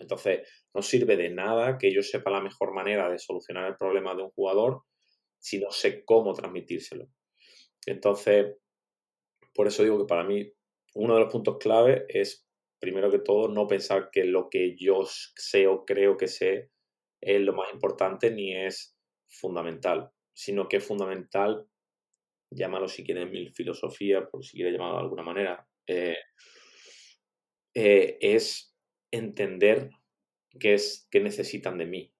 Entonces, no sirve de nada que yo sepa la mejor manera de solucionar el problema de un jugador si no sé cómo transmitírselo. Entonces, por eso digo que para mí uno de los puntos clave es, primero que todo, no pensar que lo que yo sé o creo que sé es lo más importante ni es fundamental, sino que es fundamental, llámalo si quieres mil filosofía, por si quieres llamarlo de alguna manera, eh, eh, es entender qué es qué necesitan de mí.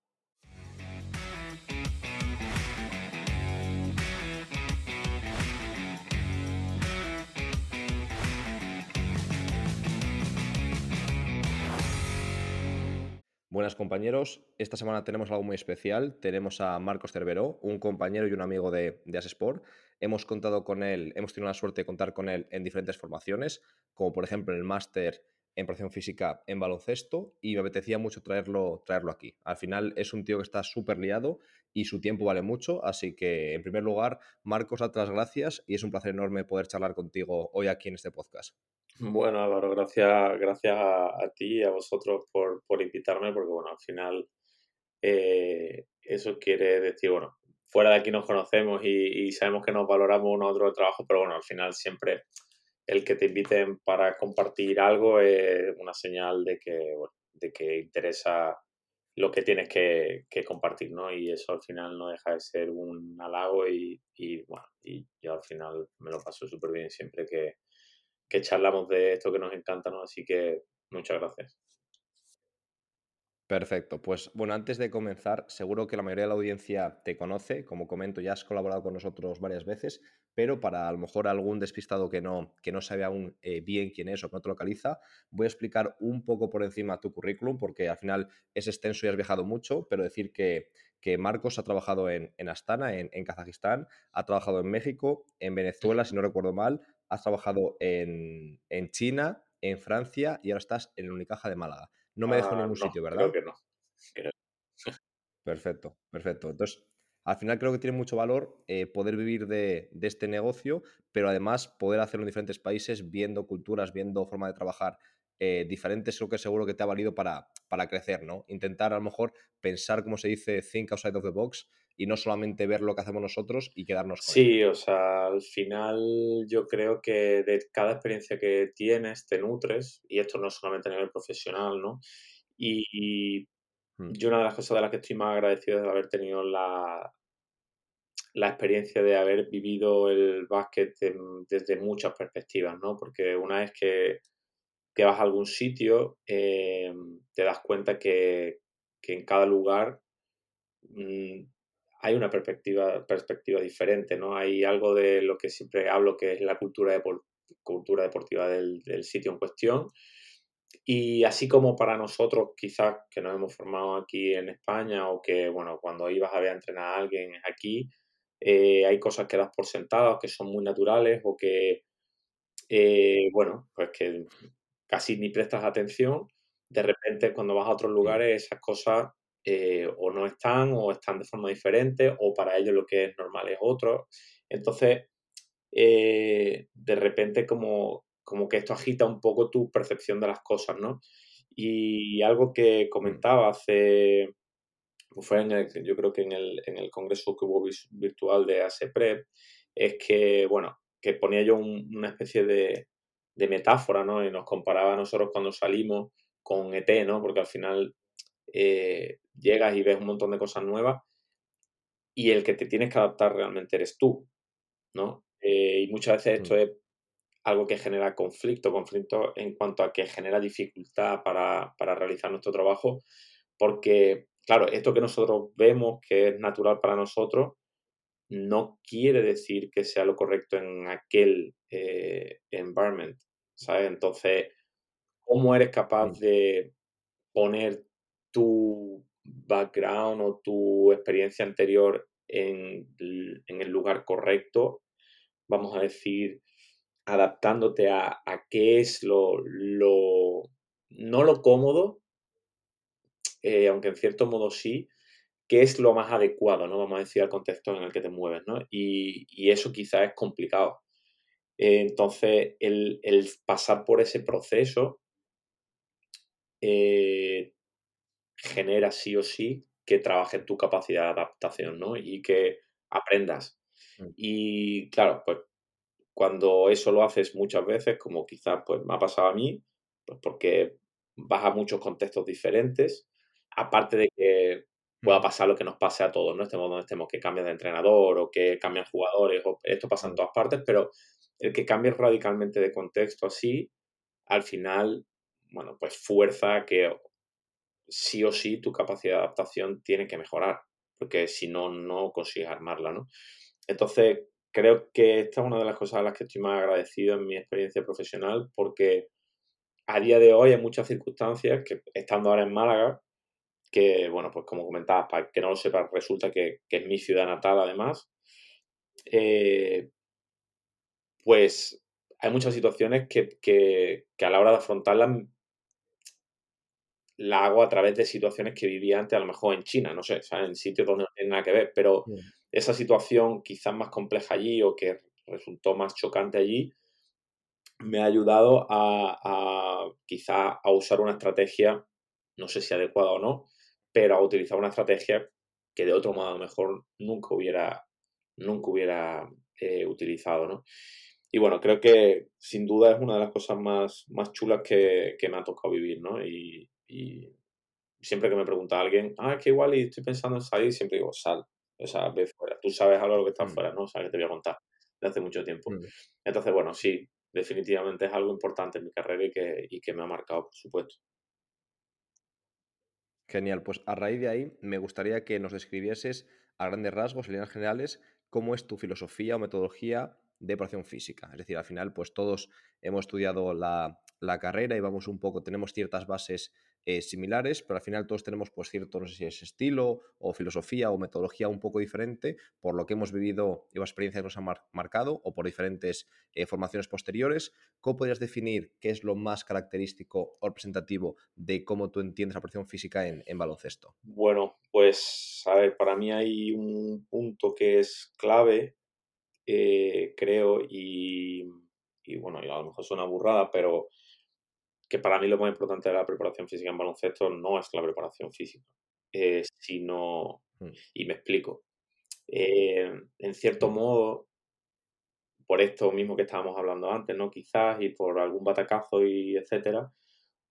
Buenas compañeros, esta semana tenemos algo muy especial. Tenemos a Marcos Cerveró, un compañero y un amigo de, de Asesport. Hemos contado con él, hemos tenido la suerte de contar con él en diferentes formaciones, como por ejemplo en el máster en protección física en baloncesto y me apetecía mucho traerlo, traerlo aquí. Al final es un tío que está súper liado y su tiempo vale mucho, así que en primer lugar, Marcos, otras gracias y es un placer enorme poder charlar contigo hoy aquí en este podcast. Bueno, Álvaro, gracias, gracias a, ti y a vosotros por, por, invitarme, porque bueno, al final eh, eso quiere decir, bueno, fuera de aquí nos conocemos y, y, sabemos que nos valoramos uno a otro el trabajo, pero bueno, al final siempre el que te inviten para compartir algo es una señal de que, de que interesa lo que tienes que, que, compartir, ¿no? Y eso al final no deja de ser un halago y, y bueno, y yo al final me lo paso súper bien siempre que, que charlamos de esto que nos encanta, ¿no? Así que muchas gracias. Perfecto. Pues bueno, antes de comenzar, seguro que la mayoría de la audiencia te conoce. Como comento, ya has colaborado con nosotros varias veces, pero para a lo mejor algún despistado que no, que no sabe aún eh, bien quién es o que no te localiza, voy a explicar un poco por encima tu currículum, porque al final es extenso y has viajado mucho, pero decir que, que Marcos ha trabajado en, en Astana, en, en Kazajistán, ha trabajado en México, en Venezuela, si no recuerdo mal, has trabajado en, en, China, en Francia y ahora estás en el Unicaja de Málaga. No me dejo en ningún no, sitio, ¿verdad? Creo que no. Creo. Perfecto, perfecto. Entonces, al final creo que tiene mucho valor eh, poder vivir de, de, este negocio, pero además poder hacerlo en diferentes países, viendo culturas, viendo forma de trabajar eh, diferentes, creo que seguro que te ha valido para, para crecer, ¿no? Intentar a lo mejor pensar, como se dice, think outside of the box y no solamente ver lo que hacemos nosotros y quedarnos con Sí, o sea, al final yo creo que de cada experiencia que tienes te nutres, y esto no solamente a nivel profesional, ¿no? Y. yo una de las cosas de las que estoy más agradecido es de haber tenido la, la experiencia de haber vivido el básquet de- desde muchas perspectivas, ¿no? Porque una vez que, que vas a algún sitio, eh, te das cuenta que, que en cada lugar mm, hay una perspectiva, perspectiva diferente, ¿no? Hay algo de lo que siempre hablo que es la cultura, depor- cultura deportiva del, del sitio en cuestión. Y así como para nosotros, quizás que nos hemos formado aquí en España o que, bueno, cuando ibas a ver a entrenar a alguien aquí, eh, hay cosas que das por sentadas que son muy naturales o que, eh, bueno, pues que casi ni prestas atención. De repente, cuando vas a otros lugares, esas cosas eh, o no están o están de forma diferente o para ellos lo que es normal es otro. Entonces, de repente como, como que esto agita un poco tu percepción de las cosas, ¿no? Y algo que Mm. comentaba hace, pues fue en el, yo creo que en el, en el congreso que hubo virtual de ASEPREP, es que, bueno, que ponía yo un- una especie de, de metáfora, ¿no? Y nos comparaba a nosotros cuando salimos con ET, ¿no? Porque al final eh, llegas y ves un montón de cosas nuevas y el que te tienes que adaptar realmente eres tú, ¿no? Eh, y muchas veces esto Mm. es algo que genera conflicto, conflicto en cuanto a que genera dificultad para, para realizar nuestro trabajo, porque, claro, esto que nosotros vemos que es natural para nosotros, no quiere decir que sea lo correcto en aquel eh, environment, ¿sabes? Entonces, ¿cómo eres capaz Mm. de poner tu background o tu experiencia anterior en, en el lugar correcto? Vamos a decir, adaptándote a, a qué es lo, lo, no lo cómodo, eh, aunque en cierto modo sí, qué es lo más adecuado, ¿no? Vamos a decir, al contexto en el que te mueves, ¿no? Y, y eso quizás es complicado. Eh, entonces, el, el pasar por ese proceso eh, genera sí o sí que trabajes tu capacidad de adaptación, ¿no? Y que aprendas. mm, Y claro, pues cuando eso lo haces muchas veces, como quizás pues me ha pasado a mí, pues porque vas a muchos contextos diferentes, aparte de que pueda mm, pasar lo que nos pase a todos, ¿no? Estemos donde estemos, que cambian de entrenador o que cambian jugadores, o esto pasa en mm, todas partes, pero el que cambies radicalmente de contexto así, al final, bueno, pues fuerza que sí o sí tu capacidad de adaptación tiene que mejorar, porque si no, no consigues armarla, ¿no? Entonces, creo que esta es una de las cosas a las que estoy más agradecido en mi experiencia profesional, porque a día de hoy hay muchas circunstancias que, estando ahora en Málaga, que, bueno, pues como comentabas, para que no lo sepa, resulta que, que es mi ciudad natal además, eh, pues hay muchas situaciones que, que, que a la hora de afrontarlas la hago a través de situaciones que vivía antes, a lo mejor en China, no sé. En sitios donde no tiene nada que ver, pero esa situación quizás más compleja allí o que resultó más chocante allí, me ha ayudado a, a quizá a usar una estrategia, no sé si adecuada o no, pero a utilizar una estrategia que de otro modo mejor nunca hubiera, nunca hubiera eh, utilizado, ¿no? Y bueno, creo que sin duda es una de las cosas más, más chulas que, que me ha tocado vivir, ¿no? Y, y siempre que me pregunta alguien, ah, es que igual y estoy pensando en salir, siempre digo, sal, o sea, ve fuera. Tú sabes algo de lo que está mm, fuera, ¿no? O sea, que te voy a contar de hace mucho tiempo. mm. Entonces, bueno, sí, definitivamente es algo importante en mi carrera y que, y que me ha marcado, por supuesto. Genial, pues a raíz de ahí me gustaría que nos describieses a grandes rasgos, en líneas generales, cómo es tu filosofía o metodología de preparación física. Es decir, al final, pues todos hemos estudiado la, la carrera y vamos un poco, tenemos ciertas bases eh, similares, pero al final todos tenemos pues cierto, no sé si es estilo o filosofía o metodología un poco diferente por lo que hemos vivido y la experiencia que nos ha mar- marcado o por diferentes eh, formaciones posteriores. ¿Cómo podrías definir qué es lo más característico o representativo de cómo tú entiendes la preparación física en, baloncesto? Bueno, pues, a ver, para mí hay un punto que es clave, eh, creo, y, y bueno, a lo mejor suena burrada, pero que para mí lo más importante de la preparación física en baloncesto no es la preparación física, eh, sino, Mm, y me explico, eh, en cierto modo, por esto mismo que estábamos hablando antes, ¿no? Quizás, y por algún batacazo y etcétera,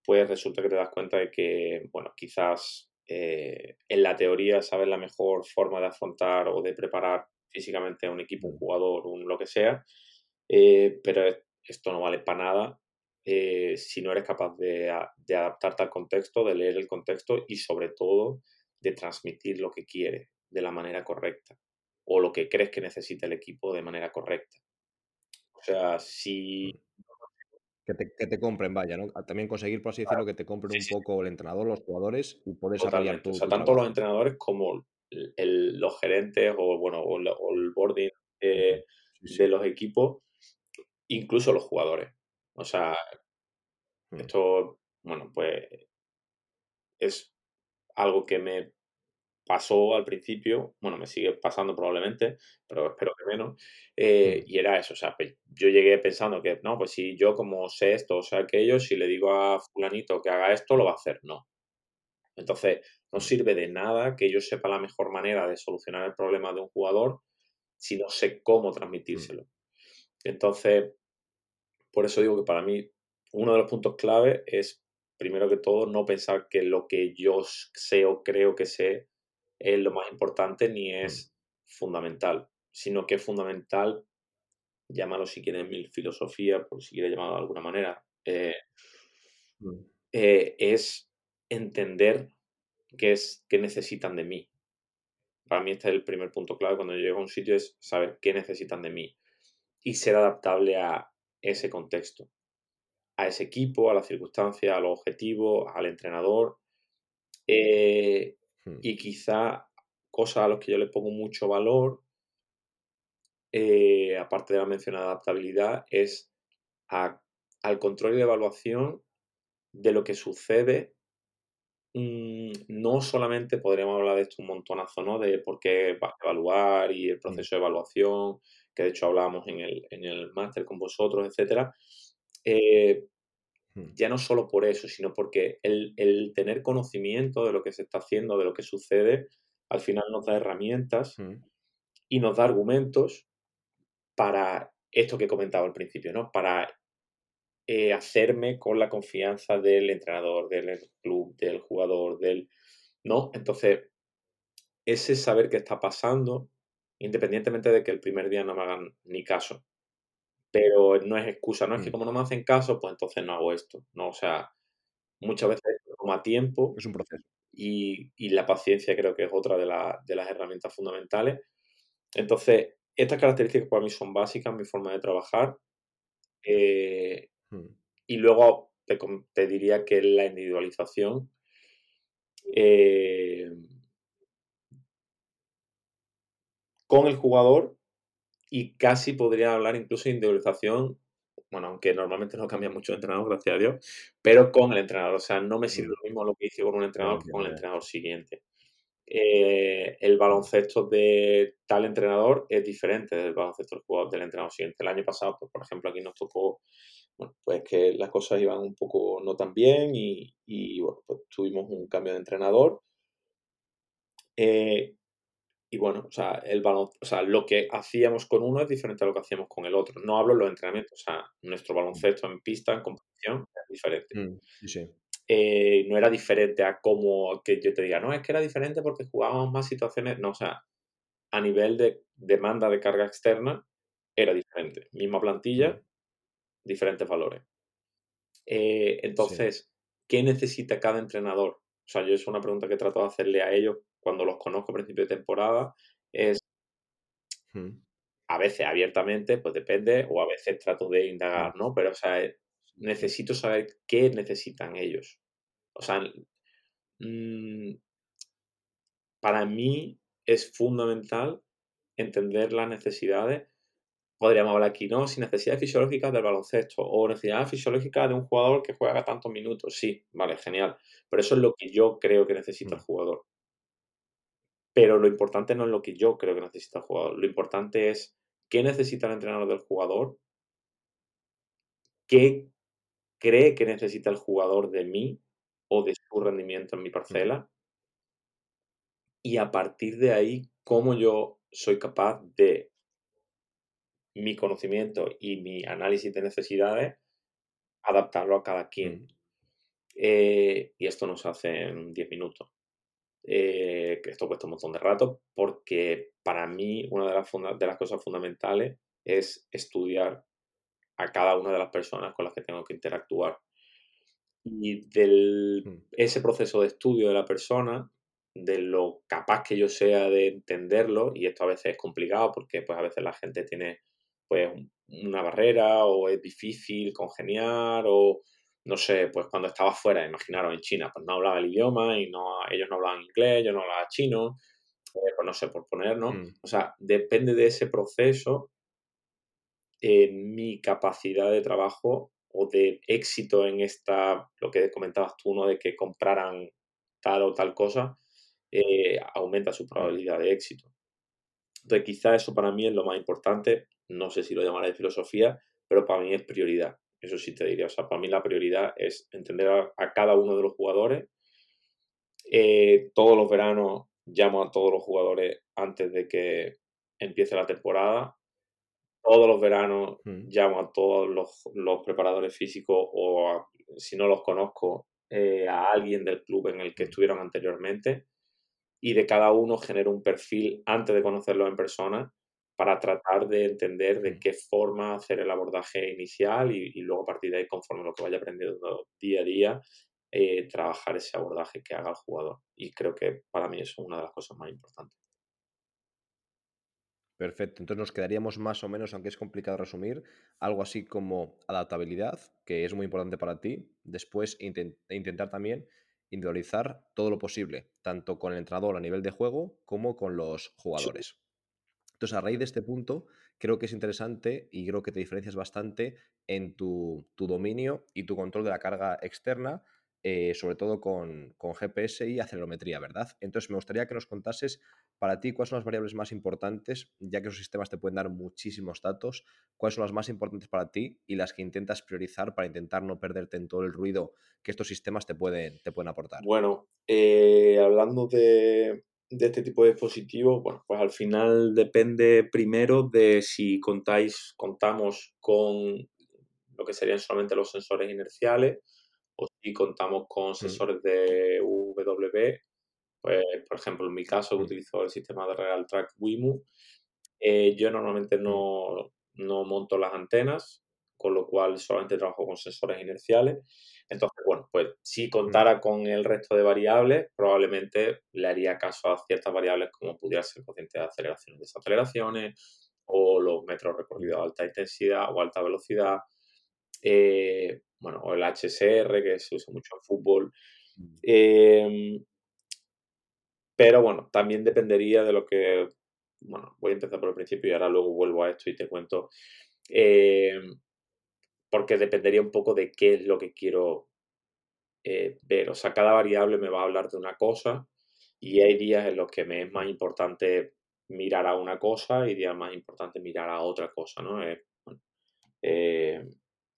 pues resulta que te das cuenta de que, bueno, quizás eh, en la teoría sabes la mejor forma de afrontar o de preparar físicamente a un equipo, un mm, jugador, un lo que sea, eh, pero es- esto no vale para nada eh, si no eres capaz de, adaptarte al contexto, de leer el contexto y sobre todo de transmitir lo que quiere de la manera correcta o lo que crees que necesita el equipo de manera correcta. O sea, si... mm. Que te, que te compren, vaya, ¿no? También conseguir, por así decirlo, que te compren Sí, un poco el entrenador, los jugadores y poder desarrollar Totalmente. O tu, sea, tu tanto los entrenadores como el el los gerentes o, bueno, o el o el boarding, eh, Sí, de los equipos, incluso los jugadores. O sea, Mm, esto, bueno, pues es algo que me pasó al principio, bueno, me sigue pasando probablemente, pero espero que menos, eh, mm, y era eso, o sea, pues yo llegué pensando que, no, pues si yo como sé esto o sé aquello, si le digo a fulanito que haga esto, lo va a hacer. No. Entonces, no mm, sirve de nada que yo sepa la mejor manera de solucionar el problema de un jugador si no sé cómo transmitírselo. Entonces, por eso digo que para mí uno de los puntos clave es, primero que todo, no pensar que lo que yo sé o creo que sé es lo más importante ni mm, es fundamental, sino que es fundamental, llámalo si quieres mi filosofía, por si quieres llamarlo de alguna manera, eh, mm, eh, es entender qué es qué necesitan de mí. Para mí este es el primer punto clave cuando yo llego a un sitio, es saber qué necesitan de mí y ser adaptable a ese contexto, a ese equipo, a las circunstancias, a los objetivos, al entrenador. eh, mm, y quizá cosas a las que yo le pongo mucho valor, eh, aparte de la mencionada adaptabilidad, es a- al control y la evaluación de lo que sucede Mm, no solamente podríamos hablar de esto un montonazo, ¿no? De por qué vas a evaluar y el mm, proceso de evaluación, que de hecho hablábamos en el, en el máster con vosotros, etcétera. Eh, Mm. ya no solo por eso, sino porque el, el tener conocimiento de lo que se está haciendo, de lo que sucede, al final nos da herramientas Mm. y nos da argumentos para esto que he comentado al principio, ¿no? Para eh, hacerme con la confianza del entrenador, del club, del jugador, del... ¿No? Entonces, ese saber qué está pasando, independientemente de que el primer día no me hagan ni caso, pero no es excusa, no es que Mm. como no me hacen caso, pues entonces no hago esto, ¿no? O sea, muchas veces toma tiempo Es un proceso. y, y la paciencia creo que es otra de, la- de las herramientas fundamentales. Entonces, estas características para mí son básicas, mi forma de trabajar. eh, Mm. y luego te diría que la individualización eh, con el jugador y casi podría hablar incluso de individualización, bueno, aunque normalmente no cambia mucho de entrenador, gracias a Dios, pero con el entrenador. O sea, no me sirve Mm. lo mismo lo que hice con un entrenador que con el entrenador siguiente. Eh, el baloncesto de tal entrenador es diferente del baloncesto del jugador del entrenador siguiente. El año pasado, pues, por ejemplo, aquí nos tocó, bueno, pues que las cosas iban un poco no tan bien y, y, bueno, pues tuvimos un cambio de entrenador. Eh, y bueno, o sea, el balon- o sea, lo que hacíamos con uno es diferente a lo que hacíamos con el otro. No hablo en los entrenamientos, o sea, nuestro baloncesto en pista, en competición, es diferente. Mm. Sí, sí. Eh, no era diferente a como que yo te diga, no, es que era diferente porque jugábamos más situaciones. No, o sea, a nivel de demanda de carga externa, era diferente. Misma plantilla, Mm. diferentes valores. Eh, Sí. entonces, ¿qué necesita cada entrenador? O sea, yo es una pregunta que trato de hacerle a ellos cuando los conozco a principio de temporada. Es a veces abiertamente, pues depende, o a veces trato de indagar, ¿no? Pero, o sea, eh, necesito saber qué necesitan ellos. O sea, mm, para mí es fundamental entender las necesidades. Podríamos hablar aquí, ¿no? Si necesidades fisiológicas del baloncesto o necesidades fisiológicas de un jugador que juega tantos minutos. Sí, vale, genial. Pero eso es lo que yo creo que necesita el Mm. jugador. Pero lo importante no es lo que yo creo que necesita el jugador. Lo importante es qué necesita el entrenador del jugador, qué cree que necesita el jugador de mí o de su rendimiento en mi parcela, y a partir de ahí, cómo yo soy capaz de mi conocimiento y mi análisis de necesidades, adaptarlo a cada quien. Mm. Eh, y esto no se hace en 10 minutos. Eh, esto cuesta un montón de rato, porque para mí una de las, funda- de las cosas fundamentales es estudiar a cada una de las personas con las que tengo que interactuar. Y del Mm. ese proceso de estudio de la persona, de lo capaz que yo sea de entenderlo, y esto a veces es complicado porque pues a veces la gente tiene pues un- una barrera o es difícil congeniar o no sé, pues cuando estaba fuera, imaginaros en China, pues no hablaba el idioma y no, ellos no hablaban inglés, yo no hablaba chino, eh, pues no sé, por poner, ¿no? Mm. O sea, depende de ese proceso eh, mi capacidad de trabajo o de éxito en esta, lo que comentabas tú, ¿no? De que compraran tal o tal cosa, eh, aumenta su Mm. probabilidad de éxito. Entonces, quizá eso para mí es lo más importante. No sé si lo llamaré filosofía, pero para mí es prioridad. Eso sí te diría. O sea, para mí la prioridad es entender a, a cada uno de los jugadores. Eh, todos los veranos llamo a todos los jugadores antes de que empiece la temporada todos los veranos Mm. llamo a todos los, los preparadores físicos o a- si no los conozco eh, a alguien del club en el que Mm. estuvieron anteriormente y de cada uno genero un perfil antes de conocerlo en persona para tratar de entender de qué forma hacer el abordaje inicial y, y luego a partir de ahí, conforme lo que vaya aprendiendo día a día, eh, trabajar ese abordaje que haga el jugador. Y creo que para mí eso es una de las cosas más importantes. Perfecto. Entonces nos quedaríamos más o menos, aunque es complicado resumir, algo así como adaptabilidad, que es muy importante para ti. Después e intentar también individualizar todo lo posible, tanto con el entrenador a nivel de juego como con los jugadores. Entonces, a raíz de este punto, creo que es interesante y creo que te diferencias bastante en tu, dominio y tu control de la carga externa eh, sobre todo con, con, GPS y acelerometría, ¿verdad? Entonces, me gustaría que nos contases para ti cuáles son las variables más importantes, ya que esos sistemas te pueden dar muchísimos datos, cuáles son las más importantes para ti y las que intentas priorizar para intentar no perderte en todo el ruido que estos sistemas te pueden, te pueden aportar. Bueno, eh, hablando de, de este tipo de dispositivos, bueno, pues al final depende primero de si contáis, contamos con lo que serían solamente los sensores inerciales o si contamos con mm. sensores de UWB, pues por ejemplo en mi caso mm. utilizo el sistema de Real Track WIMU, eh, yo normalmente mm. no, no monto las antenas, con lo cual solamente trabajo con sensores inerciales. Entonces, bueno, pues si contara con el resto de variables, probablemente le haría caso a ciertas variables como pudiera ser cociente de aceleración y desaceleraciones, o los metros recorridos a alta intensidad o alta velocidad, eh, bueno, o el HSR, que se usa mucho en fútbol. Em, pero bueno, también dependería de lo que, bueno, voy a empezar por el principio y ahora luego vuelvo a esto y te cuento. Em, porque dependería un poco de qué es lo que quiero eh, ver. O sea, cada variable me va a hablar de una cosa y hay días en los que me es más importante mirar a una cosa y días más importante mirar a otra cosa, ¿no? Eh, eh,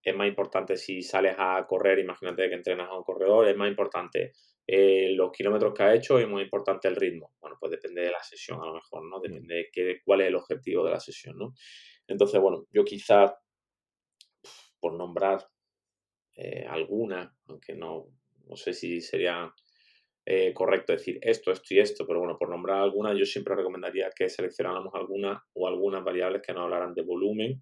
es más importante si sales a correr, imagínate que entrenas a un corredor, es más importante los kilómetros que ha hecho y es más importante el ritmo. Bueno, pues depende de la sesión a lo mejor, ¿no? Depende de qué, cuál es el objetivo de la sesión, ¿no? Entonces, bueno, yo quizás por nombrar eh, alguna, aunque no, no sé si sería eh, correcto decir esto, esto y esto, pero bueno, por nombrar alguna, yo siempre recomendaría que seleccionáramos alguna o algunas variables que nos hablaran de volumen,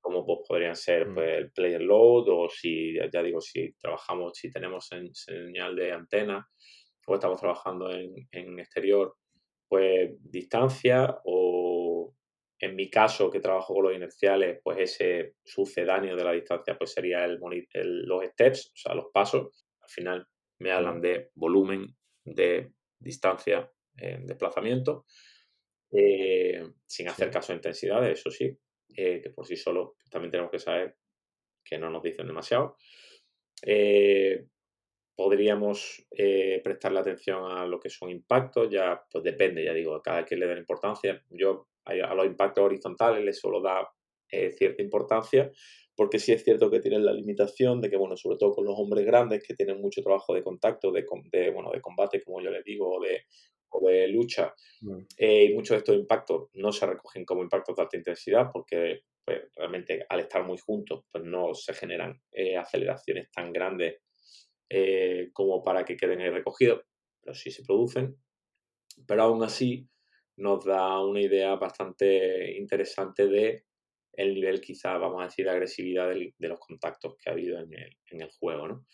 como pues, podrían ser mm. pues, el player load o si, ya digo, si trabajamos, si tenemos en, señal de antena o estamos trabajando en, en exterior, pues distancia o en mi caso, que trabajo con los inerciales, pues ese sucedáneo de la distancia pues sería el, los steps, o sea, los pasos. Al final me hablan de volumen, de distancia, en desplazamiento, eh, sin hacer caso a intensidades, eso sí, eh, que por sí solo también tenemos que saber que no nos dicen demasiado. Eh, podríamos prestarle atención a lo que son impactos, ya pues depende, ya digo, cada quien le da importancia. Yo a los impactos horizontales les solo da eh, cierta importancia, porque sí es cierto que tienen la limitación de que, bueno, sobre todo con los hombres grandes que tienen mucho trabajo de contacto, de, bueno, de combate, como yo les digo, o de, de lucha, mm. eh, y muchos de estos impactos no se recogen como impactos de alta intensidad, porque pues, realmente al estar muy juntos, pues no se generan eh, aceleraciones tan grandes como para que queden ahí recogidos, pero sí se producen. Pero aún así, nos da una idea bastante interesante de el nivel quizá, vamos a decir, de agresividad de los contactos que ha habido en el, juego. ¿no?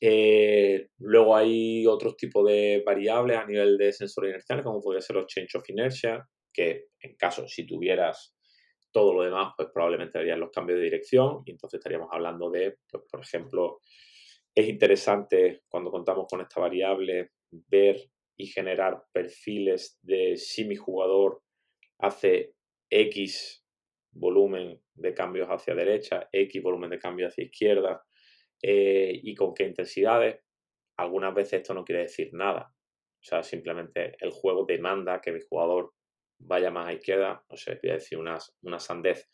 Eh, luego hay otros tipos de variables a nivel de sensor inercial, como podría ser los change of inertia, que en caso, si tuvieras todo lo demás, pues probablemente harían los cambios de dirección y entonces estaríamos hablando de, pues, por ejemplo, es interesante cuando contamos con esta variable ver y generar perfiles de si mi jugador hace X volumen de cambios hacia derecha, X volumen de cambios hacia izquierda eh, y con qué intensidades. Algunas veces esto no quiere decir nada. O sea, simplemente el juego demanda que mi jugador vaya más a izquierda. No sé, voy a decir una, una sandez.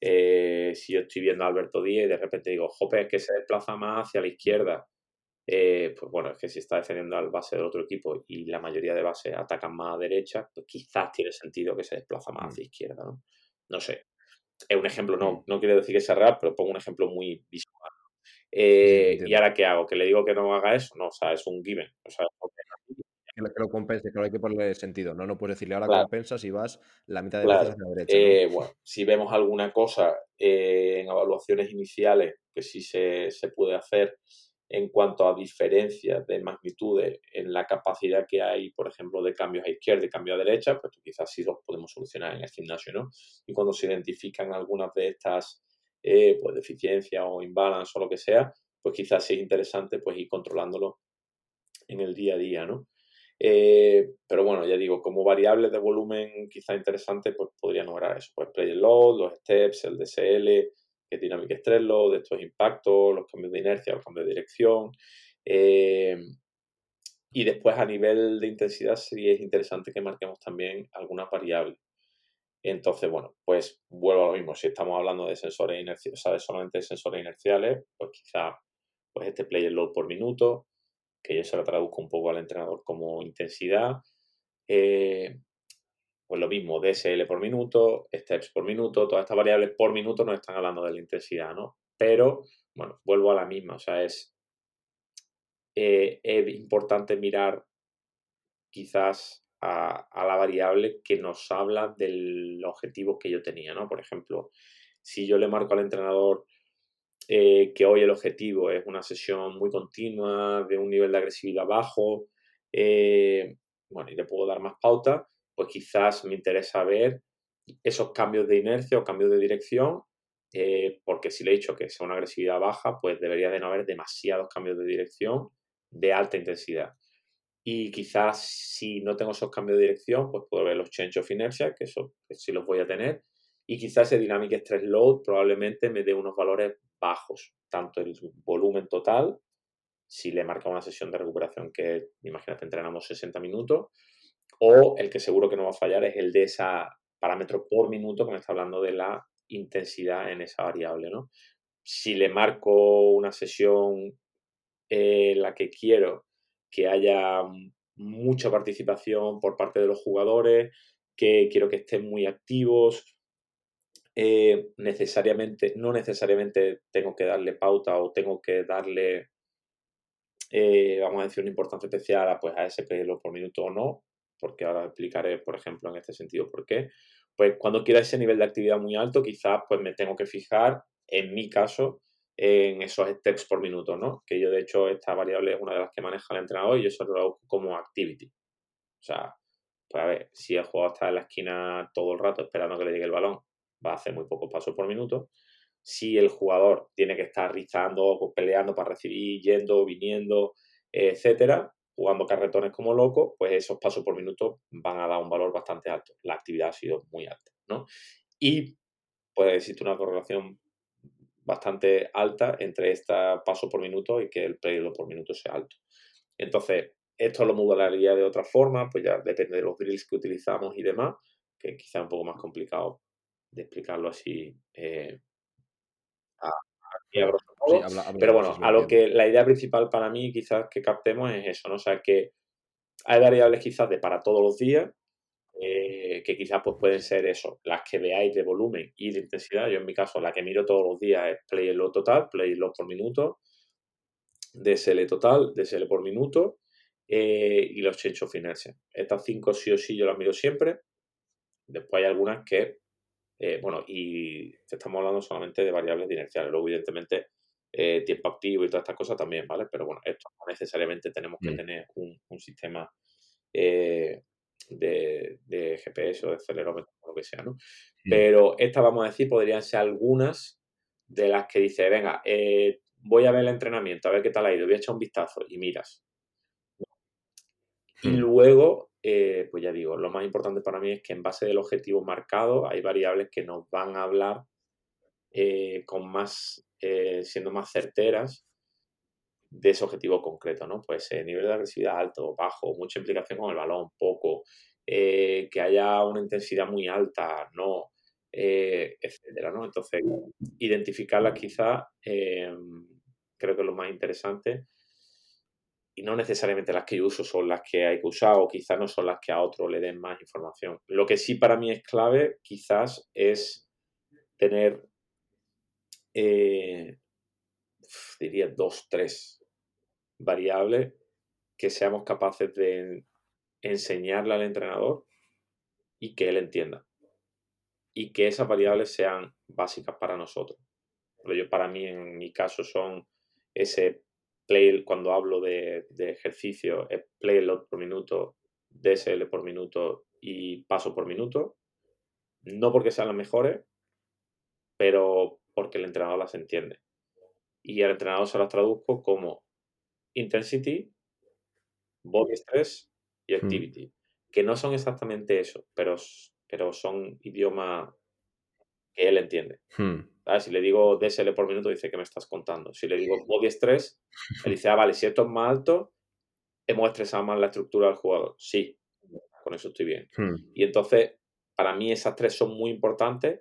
Eh, si yo estoy viendo a Alberto Díez y de repente digo, jope, es que se desplaza más hacia la izquierda. Eh, pues bueno, es que si está defendiendo al base del otro equipo y la mayoría de bases atacan más a derecha, pues quizás tiene sentido que se desplaza más hacia mm. izquierda, ¿no? No sé. Es un ejemplo, no, mm. no quiero decir que sea real, pero pongo un ejemplo muy visual. Eh, ¿Y ahora qué hago? ¿Que le digo que no haga eso? No, o sea, es un given. O sea, que lo, que lo compense, claro, hay que ponerle sentido, ¿no? No puedes decirle ahora compensas y vas la mitad de veces hacia la derecha. Eh, bueno, si vemos alguna cosa en evaluaciones iniciales que sí se, se puede hacer en cuanto a diferencias de magnitudes en la capacidad que hay, por ejemplo, de cambios a izquierda y cambio a derecha, pues quizás sí los podemos solucionar en el gimnasio, ¿no? Y cuando se identifican algunas de estas eh, pues, deficiencias o imbalance o lo que sea, pues quizás sí es interesante pues ir controlándolo en el día a día, ¿no? Eh, pero bueno, ya digo, como variables de volumen quizá interesante, pues podría nombrar eso, pues play load, los steps, el DSL, que es Stress de estos impactos, los cambios de inercia, los cambios de dirección, Eh, y después a nivel de intensidad es interesante que marquemos también algunas variables. Entonces, bueno, pues vuelvo a lo mismo. Si estamos hablando de sensores inerciales, o sea, de solamente de sensores inerciales, pues quizá pues este player load por minuto, que yo se lo traduzco un poco al entrenador como intensidad. Eh, pues lo mismo, DSL por minuto, steps por minuto, todas estas variables por minuto nos están hablando de la intensidad, ¿no? Pero, bueno, vuelvo a la misma, o sea, es, eh, es importante mirar quizás a, la variable que nos habla del objetivo que yo tenía, ¿no? Por ejemplo, si yo le marco al entrenador eh, que hoy el objetivo es una sesión muy continua, de un nivel de agresividad bajo, eh, bueno, y le puedo dar más pauta, pues quizás me interesa ver esos cambios de inercia o cambios de dirección, eh, porque si le he dicho que sea una agresividad baja, pues debería de no haber demasiados cambios de dirección de alta intensidad. Y quizás si no tengo esos cambios de dirección, pues puedo ver los change of inertia, que eso sí los voy a tener. Y quizás ese dynamic stress load probablemente me dé unos valores bajos, tanto el volumen total, si le marca una sesión de recuperación que, imagínate, entrenamos 60 minutos, o el que seguro que no va a fallar es el de ese parámetro por minuto que me está hablando de la intensidad en esa variable, ¿no? Si le marco una sesión en la que quiero que haya mucha participación por parte de los jugadores, que quiero que estén muy activos. Eh, necesariamente, no necesariamente tengo que darle pauta o tengo que darle, eh, vamos a decir, una importancia especial a, pues, a ese pedido por minuto o no, porque ahora explicaré, por ejemplo, en este sentido por qué. Pues cuando quiera ese nivel de actividad muy alto, quizás pues me tengo que fijar, en mi caso, en esos steps por minuto, ¿no? Que yo, de hecho, esta variable es una de las que maneja el entrenador y yo eso lo hago como activity. O sea, pues a ver, si el jugador está en la esquina todo el rato esperando que le llegue el balón, va a hacer muy pocos pasos por minuto. Si el jugador tiene que estar rizando, peleando para recibir, yendo, viniendo, etcétera, jugando carretones como loco, pues esos pasos por minuto van a dar un valor bastante alto. La actividad ha sido muy alta, ¿no? Y puede existe una correlación bastante alta entre este paso por minuto y que el periodo por minuto sea alto. Entonces, esto lo modelaría de otra forma, pues ya depende de los drills que utilizamos y demás, que quizá es un poco más complicado de explicarlo así eh, a, Pero bueno, a lo que la idea principal para mí quizás que captemos es eso, ¿no? O sea, que hay variables quizás de para todos los días, eh, que quizás pues pueden ser eso, las que veáis de volumen y de intensidad. Yo en mi caso la que miro todos los días es play load total, play load por minuto, DSL total, DSL por minuto eh, y los change of inertia. Estas cinco sí o sí yo las miro siempre. Después hay algunas que, eh, bueno, y estamos hablando solamente de variables de inerciales. Luego, evidentemente, tiempo activo y todas estas cosas también, ¿vale? Pero bueno, esto no necesariamente tenemos que mm. tener un, un sistema de, GPS o de acelerómetro o lo que sea, ¿no? Mm. Pero estas, vamos a decir, podrían ser algunas de las que dice, venga, eh, voy a ver el entrenamiento, a ver qué tal ha ido, voy a echar un vistazo y miras. Y mm. luego, eh, pues ya digo, lo más importante para mí es que en base del objetivo marcado hay variables que nos van a hablar eh, con más, siendo más certeras de ese objetivo concreto, ¿no? Pues eh, nivel de agresividad alto, bajo, mucha implicación con el balón, poco, eh, que haya una intensidad muy alta, no, eh, etcétera, ¿no? Entonces, identificarlas quizá em, creo que es lo más interesante y no necesariamente las que yo uso son las que hay que usar o quizás no son las que a otro le den más información. Lo que sí para mí es clave quizás es tener, diría, dos, tres variable que seamos capaces de enseñarle al entrenador y que él entienda. Y que esas variables sean básicas para nosotros. Yo, para mí, en mi caso, son ese play, cuando hablo de, ejercicio, es play load por minuto, DSL por minuto y paso por minuto. No porque sean las mejores, pero porque el entrenador las entiende. Y al entrenador se las traduzco como intensity, body stress y hmm. activity, que no son exactamente eso, pero, pero son idiomas que él entiende. Hmm. Si le digo DSL por minuto, dice que me estás contando. Si le digo body stress, él dice, ah, vale, si esto es más alto, hemos estresado más la estructura del jugador. Sí, con eso estoy bien. Hmm. Y entonces, para mí esas tres son muy importantes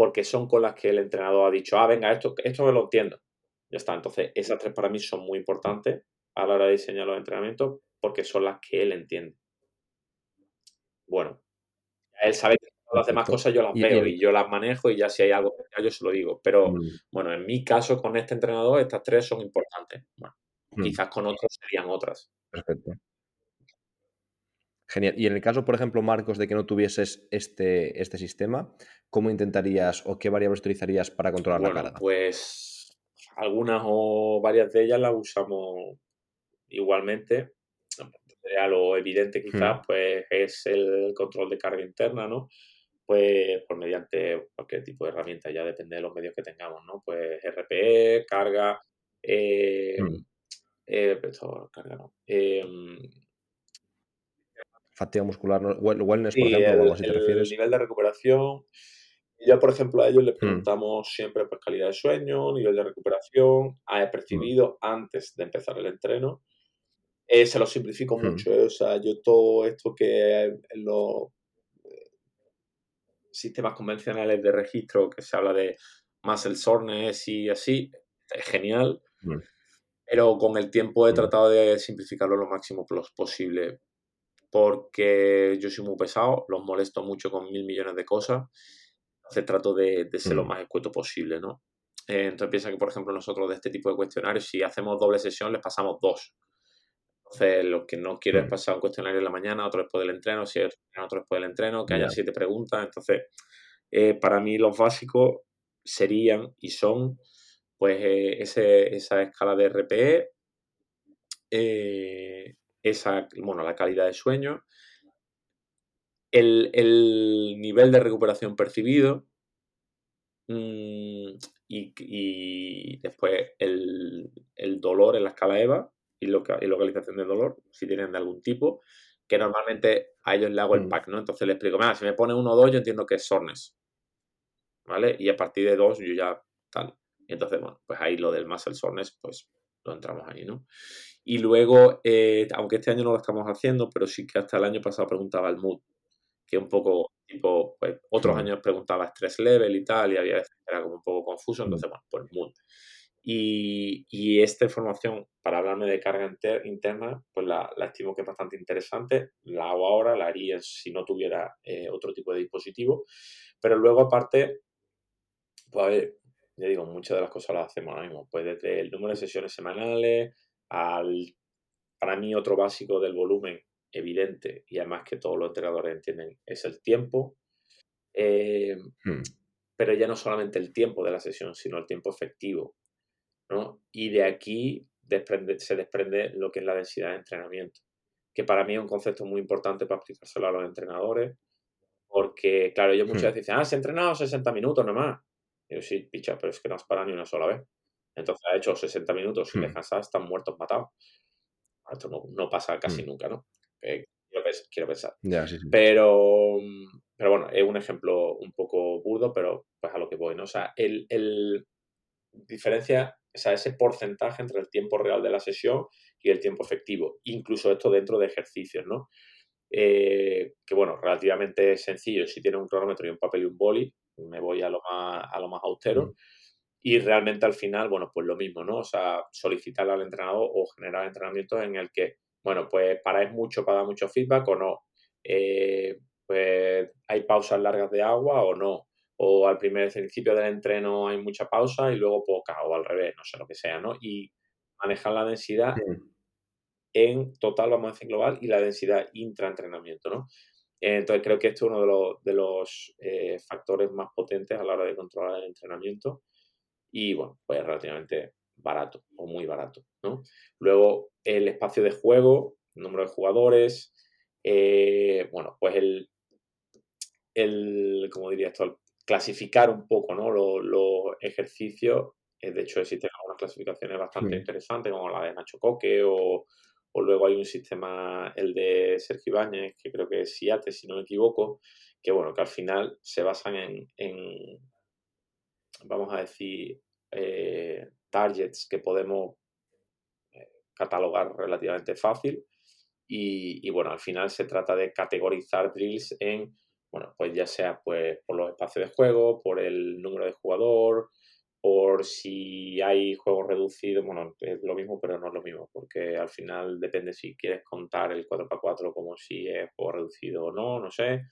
porque son con las que el entrenador ha dicho, ah, venga, esto, esto me lo entiendo. Ya está. Entonces, esas tres para mí son muy importantes a la hora de diseñar los entrenamientos porque son las que él entiende. Bueno, él sabe que las demás cosas yo las veo y, yo las manejo y ya si hay algo yo se lo digo. Pero mm. bueno, en mi caso con este entrenador, estas tres son importantes. Bueno, mm. quizás con otros serían otras. Perfecto. Genial. Y en el caso, por ejemplo, Marcos, de que no tuvieses este, este sistema, ¿cómo intentarías o qué variables utilizarías para controlar la carga? Pues algunas o varias de ellas las usamos igualmente. Lo evidente quizás, mm. pues es el control de carga interna, ¿no? pues, pues mediante cualquier tipo de herramienta, ya depende de los medios que tengamos, ¿no? Pues RPE, carga, eh, mm. eh, carga no. Eh, Fatiga muscular, wellness, por ejemplo, el, el nivel de recuperación. Ya, por ejemplo, a ellos les mm. preguntamos siempre por calidad de sueño, nivel de recuperación, ha mm. percibido antes de empezar el entreno. se lo simplifico mucho, o sea, yo todo esto que los sistemas convencionales de registro que se habla de muscle soreness y así, es genial. Pero con el tiempo he tratado de simplificarlo lo máximo posible. Porque yo soy muy pesado, los molesto mucho con mil millones de cosas. Entonces trato de, ser lo más escueto posible, ¿no? Eh, entonces piensa que, por ejemplo, nosotros de este tipo de cuestionarios, si hacemos doble sesión, les pasamos dos. Entonces, lo que no quiero es pasar un cuestionario en la mañana, otro después del entreno, si otro después del entreno, que haya siete preguntas. Entonces, eh, para mí los básicos serían y son pues eh, esa escala de RPE, eh, esa, bueno, la calidad de sueño, el, nivel de recuperación percibido mm, y, después el, el dolor en la escala EVA y, localización de dolor, si tienen de algún tipo, que normalmente a ellos le hago el mm. pack, ¿no? Entonces les explico, mira, si me pone uno o dos, yo entiendo que es soreness, ¿vale? Y a partir de dos, yo ya tal. Y entonces, bueno, pues ahí lo del muscle soreness, pues lo entramos ahí, ¿no? Y luego, eh, aunque este año no lo estamos haciendo, pero sí que hasta el año pasado preguntaba el mood, que un poco, tipo, pues otros años preguntaba stress level y tal, y había veces que era como un poco confuso, entonces, bueno, pues mood. Y, esta información, para hablarme de carga interna, pues la, estimo que es bastante interesante. La hago ahora, la haría si no tuviera eh, otro tipo de dispositivo. Pero luego, aparte, pues a ver, ya digo, muchas de las cosas las hacemos ahora mismo. Pues desde el número de sesiones semanales al, para mí, otro básico del volumen evidente y además que todos los entrenadores entienden es el tiempo. Eh, hmm. Pero ya no solamente el tiempo de la sesión, sino el tiempo efectivo. Y de aquí se desprende lo que es la densidad de entrenamiento, que para mí es un concepto muy importante para aplicárselo a los entrenadores, porque, claro, ellos muchas hmm. veces dicen, ah, se ha entrenado 60 minutos nomás. Y yo, sí, picha, pero es que no has parado ni una sola vez. Entonces ha hecho 60 minutos sin hmm. descansar, están muertos matados. Esto no, pasa casi hmm. nunca, ¿no? quiero, pensar. Pero, pero bueno, es un ejemplo un poco burdo, pero pues a lo que voy, ¿no? O sea, el, el diferencia o sea, ese porcentaje entre el tiempo real de la sesión y el tiempo efectivo, incluso esto dentro de ejercicios, ¿no? Eh, que bueno, relativamente sencillo, si tiene un cronómetro y un papel y un boli, me voy a lo más, a lo más austero. Mm. Y realmente al final, bueno, pues lo mismo, ¿no? O sea, solicitarle al entrenador o generar entrenamientos en el que, bueno, pues paráis mucho para dar mucho feedback o no. Eh, pues hay pausas largas de agua o no o al primer principio del entreno hay mucha pausa y luego poca, o al revés, no sé lo que sea, ¿no? Y manejar la densidad en total, vamos a decir global, y la densidad intraentrenamiento, ¿no? Entonces creo que esto es uno de los, de los eh, factores más potentes a la hora de controlar el entrenamiento y, bueno, pues relativamente barato o muy barato, ¿no? Luego el espacio de juego, número de jugadores, eh, bueno, pues el, el, como diría esto, clasificar un poco ¿no? los, ejercicios. Eh, de hecho, existen algunas clasificaciones bastante interesantes, como la de Nacho Coque o, o luego hay un sistema, el de Sergio Ibáñez, que creo que es SIATE, si no me equivoco, que bueno, que al final se basan en, vamos a decir, eh, targets que podemos eh, catalogar relativamente fácil. Y, bueno, al final se trata de categorizar drills en, bueno, pues ya sea pues por los espacios de juego, por el número de jugador, por si hay juegos reducidos, bueno, es lo mismo, pero no es lo mismo, porque al final depende si quieres contar el 4x4 como si es juego reducido o no, no sé.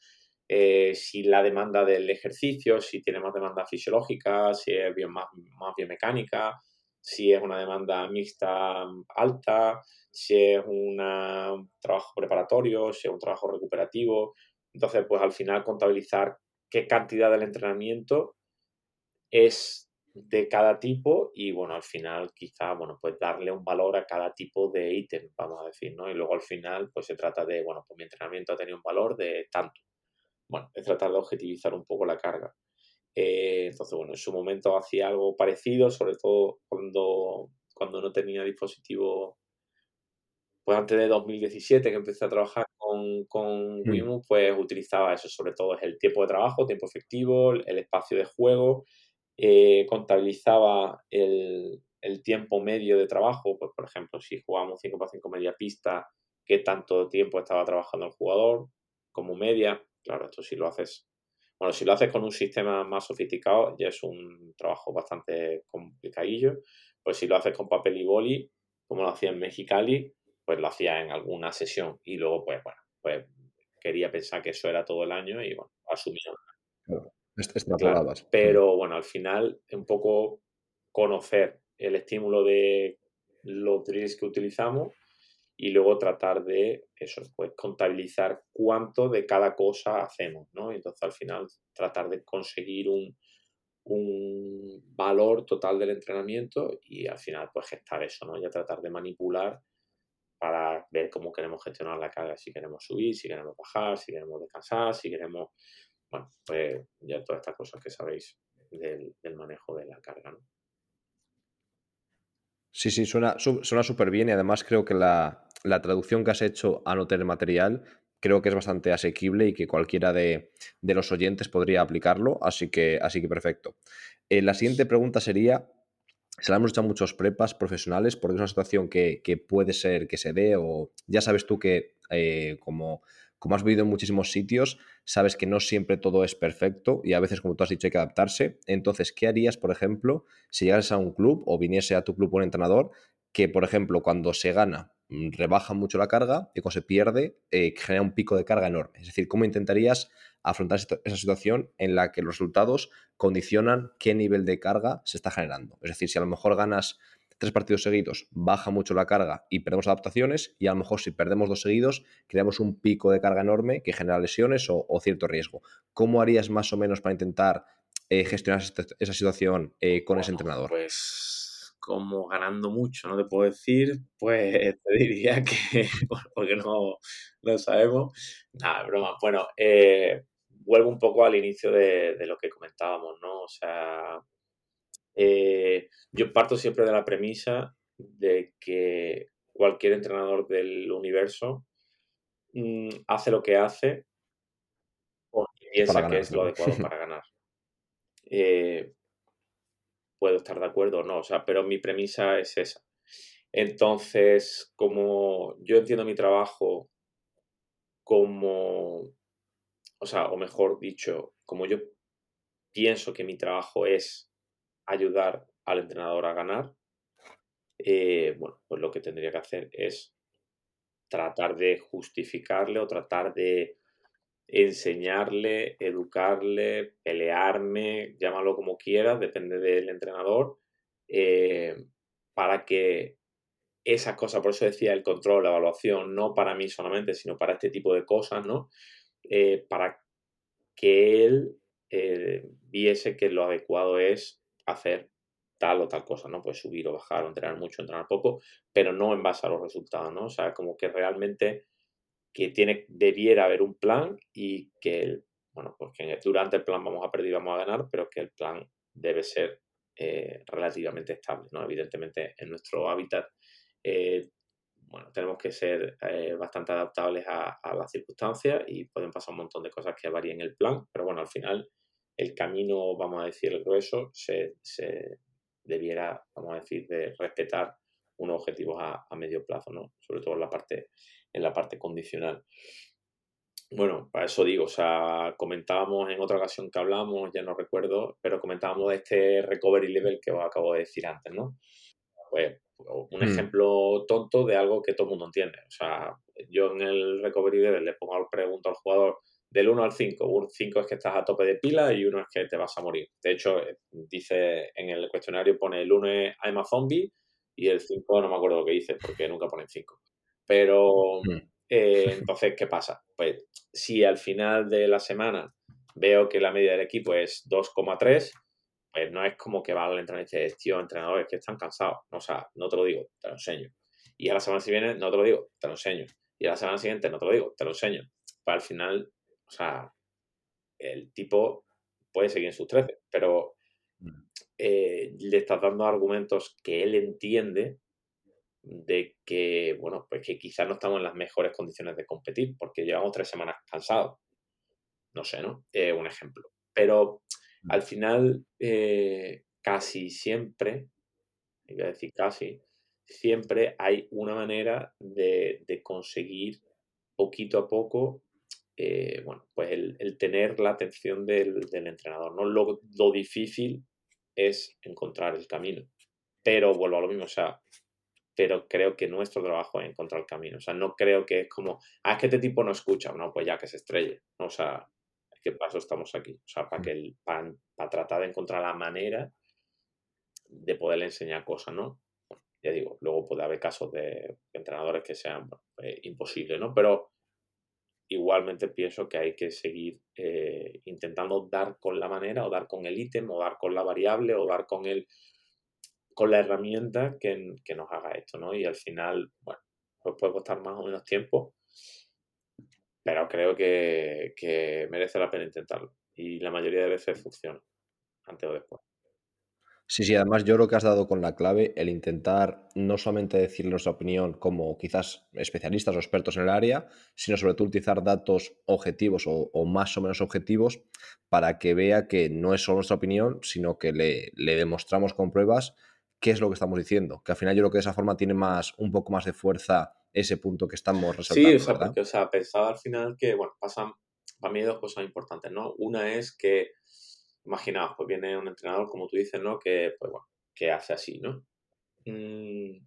Eh, si la demanda del ejercicio, si tiene más demanda fisiológica, si es bien, más, más biomecánica, si es una demanda mixta alta, si es un trabajo preparatorio, si es un trabajo recuperativo. Entonces, pues al final contabilizar qué cantidad del entrenamiento es de cada tipo y bueno, al final quizá, bueno, pues darle un valor a cada tipo de ítem, vamos a decir, ¿no? Y luego al final pues se trata de, bueno, pues mi entrenamiento ha tenido un valor de tanto. Bueno, es tratar de objetivizar un poco la carga. Eh, entonces, bueno, en su momento hacía algo parecido, sobre todo cuando, cuando no tenía dispositivo, pues antes de 2017 que empecé a trabajar con, con mm. pues utilizaba eso, sobre todo es el tiempo de trabajo, tiempo efectivo, el espacio de juego eh, contabilizaba el, tiempo medio de trabajo, pues por ejemplo, si jugamos 5x5 media pista, qué tanto tiempo estaba trabajando el jugador como media. Claro, esto si lo haces, bueno, si lo haces con un sistema más sofisticado, ya es un trabajo bastante complicadillo. Pues si lo haces con papel y boli, como lo hacía en Mexicali, pues lo hacía en alguna sesión. Y luego, pues bueno, pues quería pensar que eso era todo el año y bueno, asumía. Pero bueno, al final, un poco conocer el estímulo de los drills que utilizamos y luego tratar de eso, pues contabilizar cuánto de cada cosa hacemos, ¿no? entonces al final tratar de conseguir un, un valor total del entrenamiento y al final pues gestar eso, ¿no? Ya tratar de manipular para ver cómo queremos gestionar la carga, si queremos subir, si queremos bajar, si queremos descansar, si queremos bueno, pues ya todas estas cosas que sabéis del, manejo de la carga, ¿no? Sí, sí, suena súper bien y además creo que la, traducción que has hecho a no tener material creo que es bastante asequible y que cualquiera de, los oyentes podría aplicarlo, así que, así que perfecto. Eh, la siguiente pregunta sería, se la hemos hecho a muchos prepas profesionales porque es una situación que, puede ser que se dé o ya sabes tú que eh, como como has vivido en muchísimos sitios, sabes que no siempre todo es perfecto y a veces, como tú has dicho, hay que adaptarse. Entonces, ¿qué harías, por ejemplo, si llegas a un club o viniese a tu club un entrenador que, por ejemplo, cuando se gana, rebaja mucho la carga y cuando se pierde, eh, genera un pico de carga enorme? Es decir, ¿cómo intentarías afrontar esa situación en la que los resultados condicionan qué nivel de carga se está generando? Es decir, si a lo mejor ganas tres partidos seguidos baja mucho la carga y perdemos adaptaciones y a lo mejor si perdemos dos seguidos creamos un pico de carga enorme que genera lesiones o, cierto riesgo. ¿Cómo harías más o menos para intentar eh, gestionar esa situación eh, con ese entrenador? Pues como ganando mucho, no te puedo decir, pues te diría que, porque no, no sabemos, nada, broma. Bueno, eh, vuelvo un poco al inicio de, de, lo que comentábamos, ¿no? O sea, eh, yo parto siempre de la premisa de que cualquier entrenador del universo mm, hace lo que hace porque piensa que es lo adecuado para ganar. Eh, puedo estar de acuerdo o no, o sea, pero mi premisa es esa. Entonces, como yo entiendo mi trabajo como, o sea, o mejor dicho, como yo pienso que mi trabajo es ayudar al entrenador a ganar, eh, bueno, pues lo que tendría que hacer es tratar de justificarle o tratar de enseñarle, educarle, pelearme, llámalo como quieras, depende del entrenador, eh, para que esas cosas, por eso decía el control, la evaluación, no para mí solamente, sino para este tipo de cosas, ¿no? Eh, para que él viese que lo adecuado es hacer tal o tal cosa, ¿no? Pues subir o bajar o entrenar mucho, entrenar poco, pero no en base a los resultados, ¿no? O sea, como que realmente que tiene, debiera haber un plan y que, el, bueno, pues que durante el plan vamos a perder y vamos a ganar, pero que el plan debe ser eh, relativamente estable, ¿no? Evidentemente en nuestro hábitat eh, bueno, tenemos que ser eh, bastante adaptables a, las circunstancias y pueden pasar un montón de cosas que varíen el plan, pero bueno, al final el camino, vamos a decir, el grueso, se, debiera, vamos a decir, de respetar unos objetivos a, medio plazo, ¿no? Sobre todo en la parte, en la parte condicional. Bueno, para eso digo, o sea, comentábamos en otra ocasión que hablamos, ya no recuerdo, pero comentábamos de este recovery level que os acabo de decir antes, ¿no? Pues un hmm. ejemplo tonto de algo que todo el mundo entiende. O sea, yo en el recovery level le pongo pregunta al jugador del 1 al 5. Un 5 es que estás a tope de pila y uno es que te vas a morir. De hecho, eh, dice en el cuestionario pone el 1 es I'm a zombie y el 5 no me acuerdo lo que dice porque nunca ponen 5. Pero hmm. eh, entonces, ¿qué pasa? Pues si al final de la semana veo que la media del equipo es 2,3, pues no es como que va al entrenador y dice, tío, entrenadores que están cansados. o sea, no te lo digo, te lo enseño. Y a la semana siguiente no te lo digo, te lo enseño. Y a la semana siguiente no te lo digo, te lo enseño. Para al final, o sea, el tipo puede seguir en sus 13, pero mm. eh, le estás dando argumentos que él entiende de que, bueno, pues que quizás no estamos en las mejores condiciones de competir porque llevamos tres semanas cansados. No sé, ¿no? Eh, un ejemplo. Pero mm. al final, eh, casi siempre, voy a decir casi, siempre hay una manera de, conseguir poquito a poco, eh, bueno, pues el, tener la atención del, entrenador. ¿no? Lo, lo difícil es encontrar el camino. Pero vuelvo a lo mismo, o sea, pero creo que nuestro trabajo es encontrar el camino. O sea, no creo que es como, ah, es que este tipo no escucha, no, pues ya que se estrelle. O sea, ¿qué paso estamos aquí? O sea, para, que el, para, tratar de encontrar la manera de poderle enseñar cosas, ¿no? ya digo, luego puede haber casos de entrenadores que sean pues, imposibles, ¿no? Pero igualmente pienso que hay que seguir eh, intentando dar con la manera o dar con el ítem o dar con la variable o dar con el con la herramienta que, nos haga esto, ¿no? Y al final, bueno, pues puede costar más o menos tiempo, pero creo que, merece la pena intentarlo. Y la mayoría de veces funciona, antes o después. Sí, sí, además yo creo que has dado con la clave el intentar no solamente decir nuestra opinión como quizás especialistas o expertos en el área, sino sobre todo utilizar datos objetivos o, más o menos objetivos para que vea que no es solo nuestra opinión, sino que le, le demostramos con pruebas qué es lo que estamos diciendo. Que al final yo creo que de esa forma tiene más, un poco más de fuerza ese punto que estamos resaltando. Sí, o sea, porque, o sea, pensaba al final que, bueno, pasan para mí dos cosas importantes, ¿no? Una es que, imaginaos, pues viene un entrenador, como tú dices, ¿no? Que, pues bueno, que hace así, ¿no? Mm,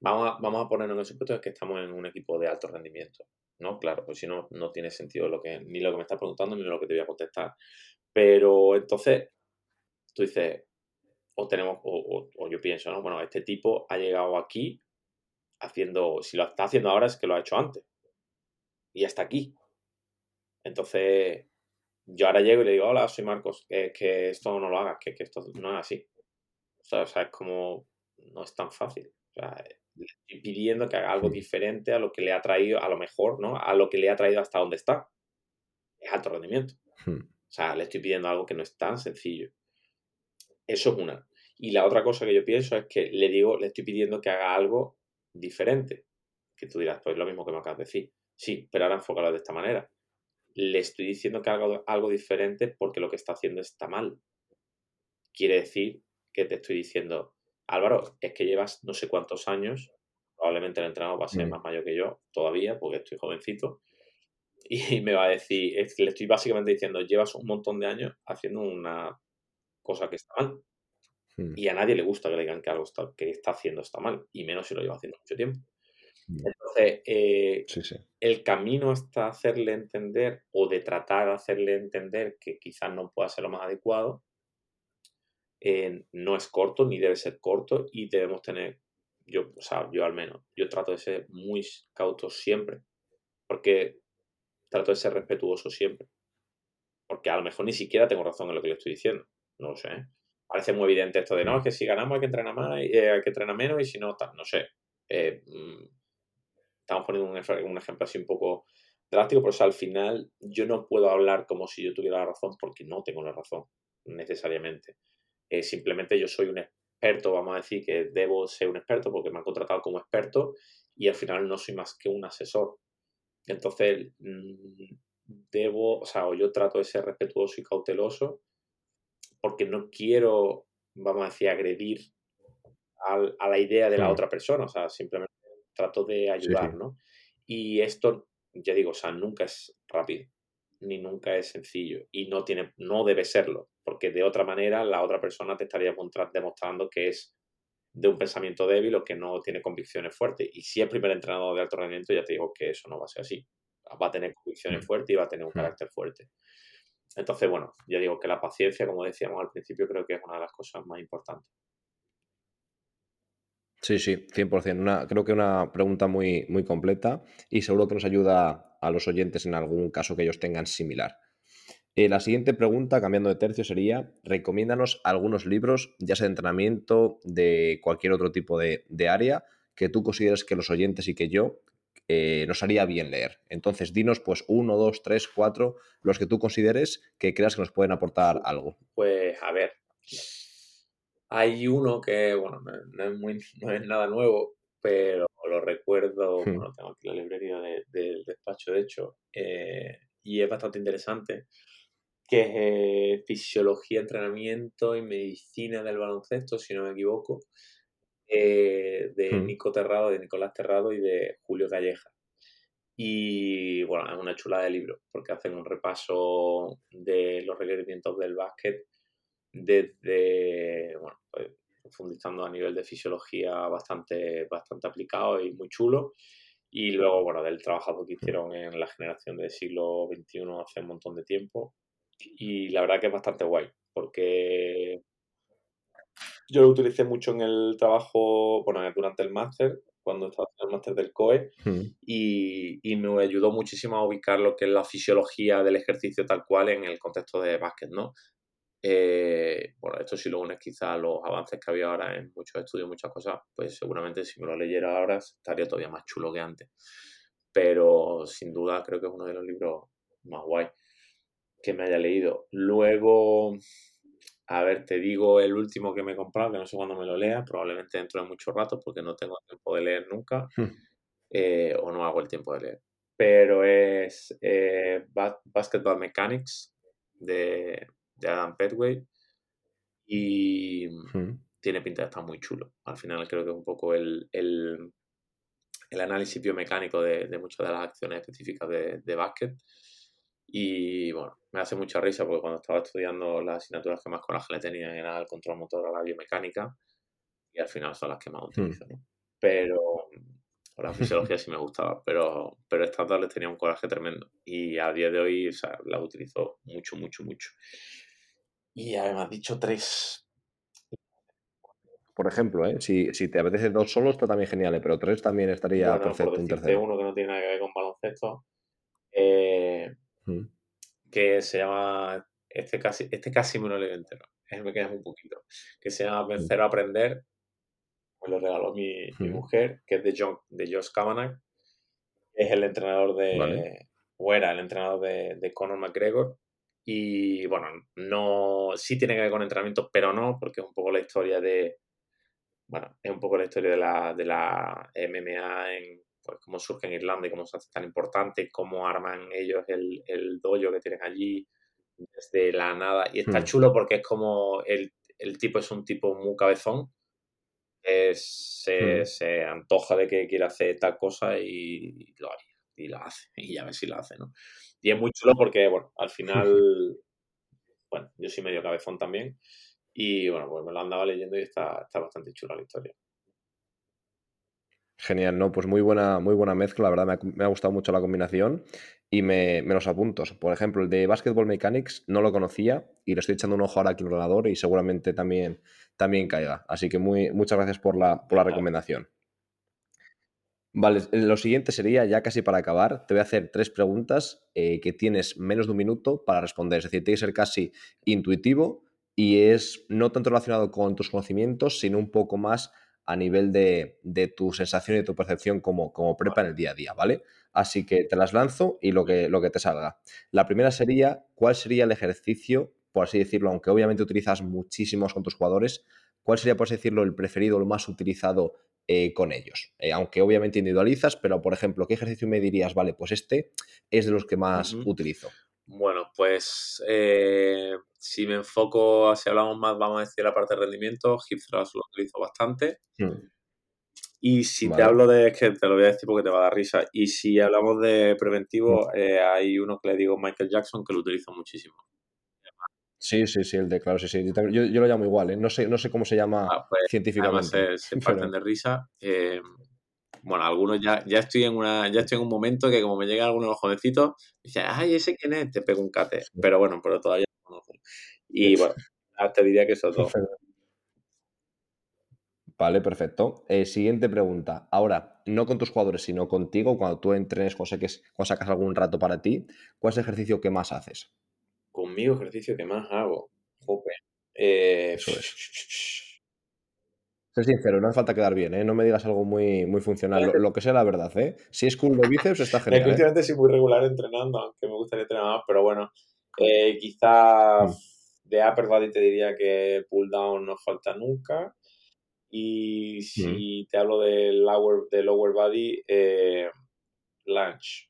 vamos, a, vamos a ponernos en ese punto de que estamos en un equipo de alto rendimiento, ¿no? Claro, pues si no, no tiene sentido lo que, ni lo que me estás preguntando ni lo que te voy a contestar. Pero entonces, tú dices, o tenemos, o, yo pienso, ¿no? Bueno, este tipo ha llegado aquí haciendo, si lo está haciendo ahora es que lo ha hecho antes. Y hasta aquí. Entonces, yo ahora llego y le digo, hola, soy Marcos, que, que esto no lo hagas, que, esto no es así. O sea, es como, no es tan fácil. O sea, le estoy pidiendo que haga algo diferente a lo que le ha traído, a lo mejor, ¿no? A lo que le ha traído hasta donde está. Es alto rendimiento. Hmm. O sea, le estoy pidiendo algo que no es tan sencillo. Eso es una. Y la otra cosa que yo pienso es que le digo, le estoy pidiendo que haga algo diferente. Que tú dirás, pues lo mismo que me acabas de decir. Sí, pero ahora enfócalo de esta manera. Le estoy diciendo que haga algo diferente porque lo que está haciendo está mal. Quiere decir que te estoy diciendo, Álvaro, es que llevas no sé cuántos años, probablemente el entrenador va a ser mm. más mayor que yo todavía, porque estoy jovencito, y me va a decir, es que le estoy básicamente diciendo, llevas un montón de años haciendo una cosa que está mal. Hmm. Y a nadie le gusta que le digan que algo está, que está haciendo está mal, y menos si lo lleva haciendo mucho tiempo. Hmm. Entonces, eh, el camino hasta hacerle entender o de tratar de hacerle entender que quizás no pueda ser lo más adecuado, eh, no es corto ni debe ser corto y debemos tener, yo, o sea, yo al menos, yo trato de ser muy cauto siempre, porque trato de ser respetuoso siempre, porque a lo mejor ni siquiera tengo razón en lo que le estoy diciendo no sé. Parece muy evidente esto de no, es que si ganamos hay que entrenar más, eh, hay que entrenar menos y si no, no sé. Eh, mm, estamos poniendo un, ejemplo así un poco drástico, pero al final yo no puedo hablar como si yo tuviera la razón porque no tengo la razón necesariamente. Eh, simplemente yo soy un experto, vamos a decir que debo ser un experto porque me han contratado como experto y al final no soy más que un asesor. Entonces, mm, debo, o sea, o yo trato de ser respetuoso y cauteloso porque no quiero, vamos a decir, agredir a la idea de la otra persona, o sea, simplemente trato de ayudar, sí. ¿no? Y esto, ya digo, o sea, nunca es rápido, ni nunca es sencillo, y no tiene, no debe serlo, porque de otra manera la otra persona te estaría demostrando que es de un pensamiento débil o que no tiene convicciones fuertes. Y si es primer entrenador de alto rendimiento, ya te digo que eso no va a ser así. Va a tener convicciones Hmm. fuertes y va a tener un Hmm. carácter fuerte. Entonces, bueno, ya digo que la paciencia, como decíamos al principio, creo que es una de las cosas más importantes. Sí, sí, 100%. Una, creo que una pregunta muy, muy completa y seguro que nos ayuda a los oyentes en algún caso que ellos tengan similar. Eh, la siguiente pregunta, cambiando de tercio, sería, recomiéndanos algunos libros, ya sea de entrenamiento, de cualquier otro tipo de, de área, que tú consideres que los oyentes y que yo eh, nos haría bien leer. Entonces, dinos pues uno, dos, tres, cuatro, los que tú consideres que creas que nos pueden aportar algo. Pues, a ver, hay uno que, bueno, no, es, muy, no es nada nuevo, pero lo recuerdo, Hmm. bueno, tengo aquí la librería de- del despacho, de hecho, eh, y es bastante interesante, que es eh, Fisiología, Entrenamiento y Medicina del Baloncesto, si no me equivoco, eh, de. Nico Terrado, de Nicolás Terrado y de Julio Calleja. Y bueno, es una chula de libro, porque hacen un repaso de los requerimientos del básquet desde, bueno, pues, profundizando a nivel de fisiología bastante, bastante aplicado y muy chulo. Y luego, bueno, del trabajo que hicieron en la generación del siglo XXI hace un montón de tiempo. Y la verdad que es bastante guay, porque yo lo utilicé mucho en el trabajo, bueno, durante el máster, cuando estaba haciendo el máster del COE, Hmm. y, y me ayudó muchísimo a ubicar lo que es la fisiología del ejercicio tal cual en el contexto de básquet, ¿no? Eh, bueno, esto si lo unes quizá a los avances que había ahora en muchos estudios, muchas cosas, pues seguramente si me lo leyera ahora estaría todavía más chulo que antes. Pero sin duda creo que es uno de los libros más guay que me haya leído. Luego, a ver, te digo el último que me he comprado, que no sé cuándo me lo lea, probablemente dentro de mucho rato, porque no tengo tiempo de leer nunca, Hmm. eh, o no hago el tiempo de leer. Pero es eh, Ba- Basketball Mechanics de, de Adam Petway y Hmm. tiene pinta de estar muy chulo. Al final creo que es un poco el, el, el análisis biomecánico de, de muchas de las acciones específicas de, de básquet. Y bueno, me hace mucha risa porque cuando estaba estudiando las asignaturas que más coraje le tenían era el control motor a la biomecánica y al final son las que más utilizo, ¿no? Pero o la fisiología sí me gustaba, pero, pero estas dos les tenía un coraje tremendo y a día de hoy o sea, las utilizo mucho, mucho, mucho. Y además dicho tres. Por ejemplo, ¿eh? si, si te apetece dos solos, está también genial, ¿eh? pero tres también estaría Bueno, por perfecto un decirte tercero. uno que no tiene nada que ver con baloncesto, eh, Que se llama, este casi, este casi me lo leo entero, es me queda un poquito, que se llama Vencer o Aprender, me lo regaló mi, mi mujer, que es de, John, de Josh Kavanagh, es el entrenador de, Vale. o era el entrenador de, de Conor McGregor, y bueno, no, sí tiene que ver con entrenamiento, pero no, porque es un poco la historia de, bueno, es un poco la historia de la, de la MMA en pues cómo surge en Irlanda y cómo se hace tan importante, cómo arman ellos el, el dojo que tienen allí desde la nada. Y está Hmm. chulo porque es como el, el tipo es un tipo muy cabezón, es- se, Hmm. se antoja de que quiere hacer tal cosa y lo haría, y la hace, y ya ves si la hace, ¿no? Y es muy chulo porque, bueno, al final, bueno, yo soy medio cabezón también, y bueno, pues me lo andaba leyendo y está, está bastante chula la historia. Genial, no, pues muy buena, muy buena mezcla, la verdad me ha, me ha gustado mucho la combinación y me, me los apunto. Por ejemplo, el de Basketball Mechanics no lo conocía y le estoy echando un ojo ahora aquí al ordenador y seguramente también, también caiga. Así que muy, muchas gracias por la, por la recomendación. Vale, lo siguiente sería, ya casi para acabar, te voy a hacer tres preguntas eh, que tienes menos de un minuto para responder. Es decir, tiene que ser casi intuitivo y es no tanto relacionado con tus conocimientos, sino un poco más a nivel de, de tu sensación y tu percepción como, como prepa en el día a día, ¿vale? Así que te las lanzo y lo que, lo que te salga. La primera sería, ¿cuál sería el ejercicio, por así decirlo, aunque obviamente utilizas muchísimos con tus jugadores, cuál sería, por así decirlo, el preferido, el más utilizado eh, con ellos. Eh, aunque obviamente individualizas, pero por ejemplo, ¿qué ejercicio me dirías? Vale, pues este es de los que más utilizo. Bueno, pues eh, si me enfoco, si hablamos más, vamos a decir la parte de rendimiento, hip thrust lo utilizo bastante. Hmm. Y si te hablo de, es que te lo voy a decir porque te va a dar risa, y si hablamos de preventivo, hmm. hay uno que le digo Michael Jackson que lo utilizo muchísimo. Sí, sí, sí, el de claro, sí, sí. Yo, lo llamo igual, ¿eh? no, sé, no sé cómo se llama ah, pues, científicamente. se, parten de risa. Eh, bueno, algunos ya, ya estoy en una, ya estoy en un momento que como me llegan algunos de los jovencitos, dicen, ay, ese quién es, te pego un cate. Pero bueno, pero todavía Y bueno, te diría que eso todo. Vale, perfecto. Eh, siguiente pregunta. Ahora, no con tus jugadores, sino contigo, cuando tú entrenes, cuando, cuando sacas algún rato para ti, ¿cuál es el ejercicio que más haces? Conmigo, ejercicio que más hago. Jope. Eh, Eso es. Sincero, no hace falta quedar bien, ¿eh? No me digas algo muy, muy funcional. Lo, que sea la verdad, ¿eh? Si es cool de bíceps, está genial. ¿eh? Últimamente soy muy regular entrenando, aunque me gustaría entrenar más, pero bueno. Eh, quizá mm. de upper body te diría que pull down no falta nunca. Y si mm. te hablo de lower, de lower body, eh, lunge.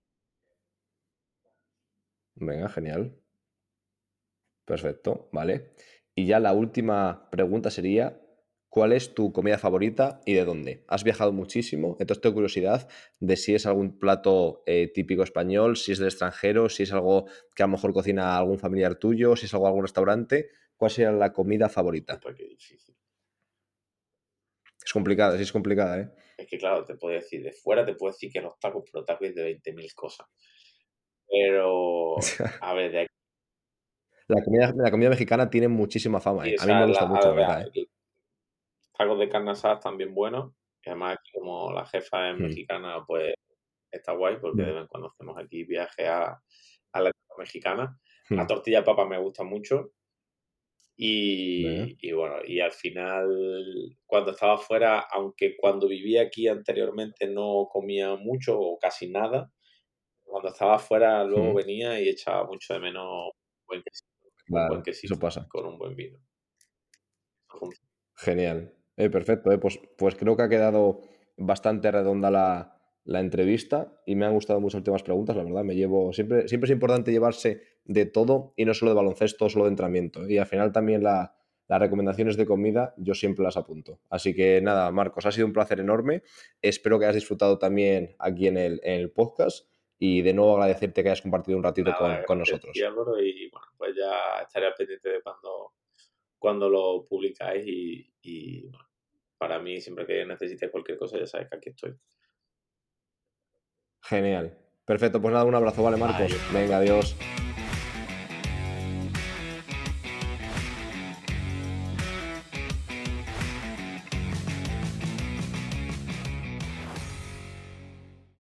Venga, genial. Perfecto, vale. Y ya la última pregunta sería, ¿cuál es tu comida favorita y de dónde? Has viajado muchísimo, entonces tengo curiosidad de si es algún plato eh, típico español, si es del extranjero, si es algo que a lo mejor cocina algún familiar tuyo, si es algo algún restaurante. ¿Cuál sería la comida favorita? Qué difícil. Es complicada, sí es complicada, ¿eh? Es que claro, te puedo decir, de fuera te puedo decir que los tacos, pero tacos de 20.000 cosas. Pero, a ver, de aquí la comida, la comida mexicana tiene muchísima fama. ¿eh? a mí me gusta mucho, verdad. ¿eh? Tacos de carne asada también buenos. Y además, como la jefa es mm. mexicana, pues está guay porque de vez en cuando hacemos aquí viaje a, a la mexicana. La mm. tortilla de papa me gusta mucho. Y, y, bueno, y al final, cuando estaba fuera, aunque cuando vivía aquí anteriormente no comía mucho o casi nada, cuando estaba fuera luego venía y echaba mucho de menos buen Claro, eso pasa. Con un buen vino. Genial. Eh, perfecto. Eh, pues, pues creo que ha quedado bastante redonda la, entrevista y me han gustado mucho las últimas preguntas, la verdad. Me llevo. Siempre, siempre es importante llevarse de todo y no solo de baloncesto, solo de entrenamiento. Y al final también las recomendaciones de comida yo siempre las apunto. Así que nada, Marcos, ha sido un placer enorme. Espero que hayas disfrutado también aquí en el, en el podcast y de nuevo agradecerte que hayas compartido un ratito con, nosotros. Y bueno, pues ya estaré al pendiente de cuando, cuando lo publicáis y, para mí siempre que necesites cualquier cosa ya sabes que aquí estoy. Genial. Perfecto, pues nada, un abrazo, vale Marcos. Venga, adiós.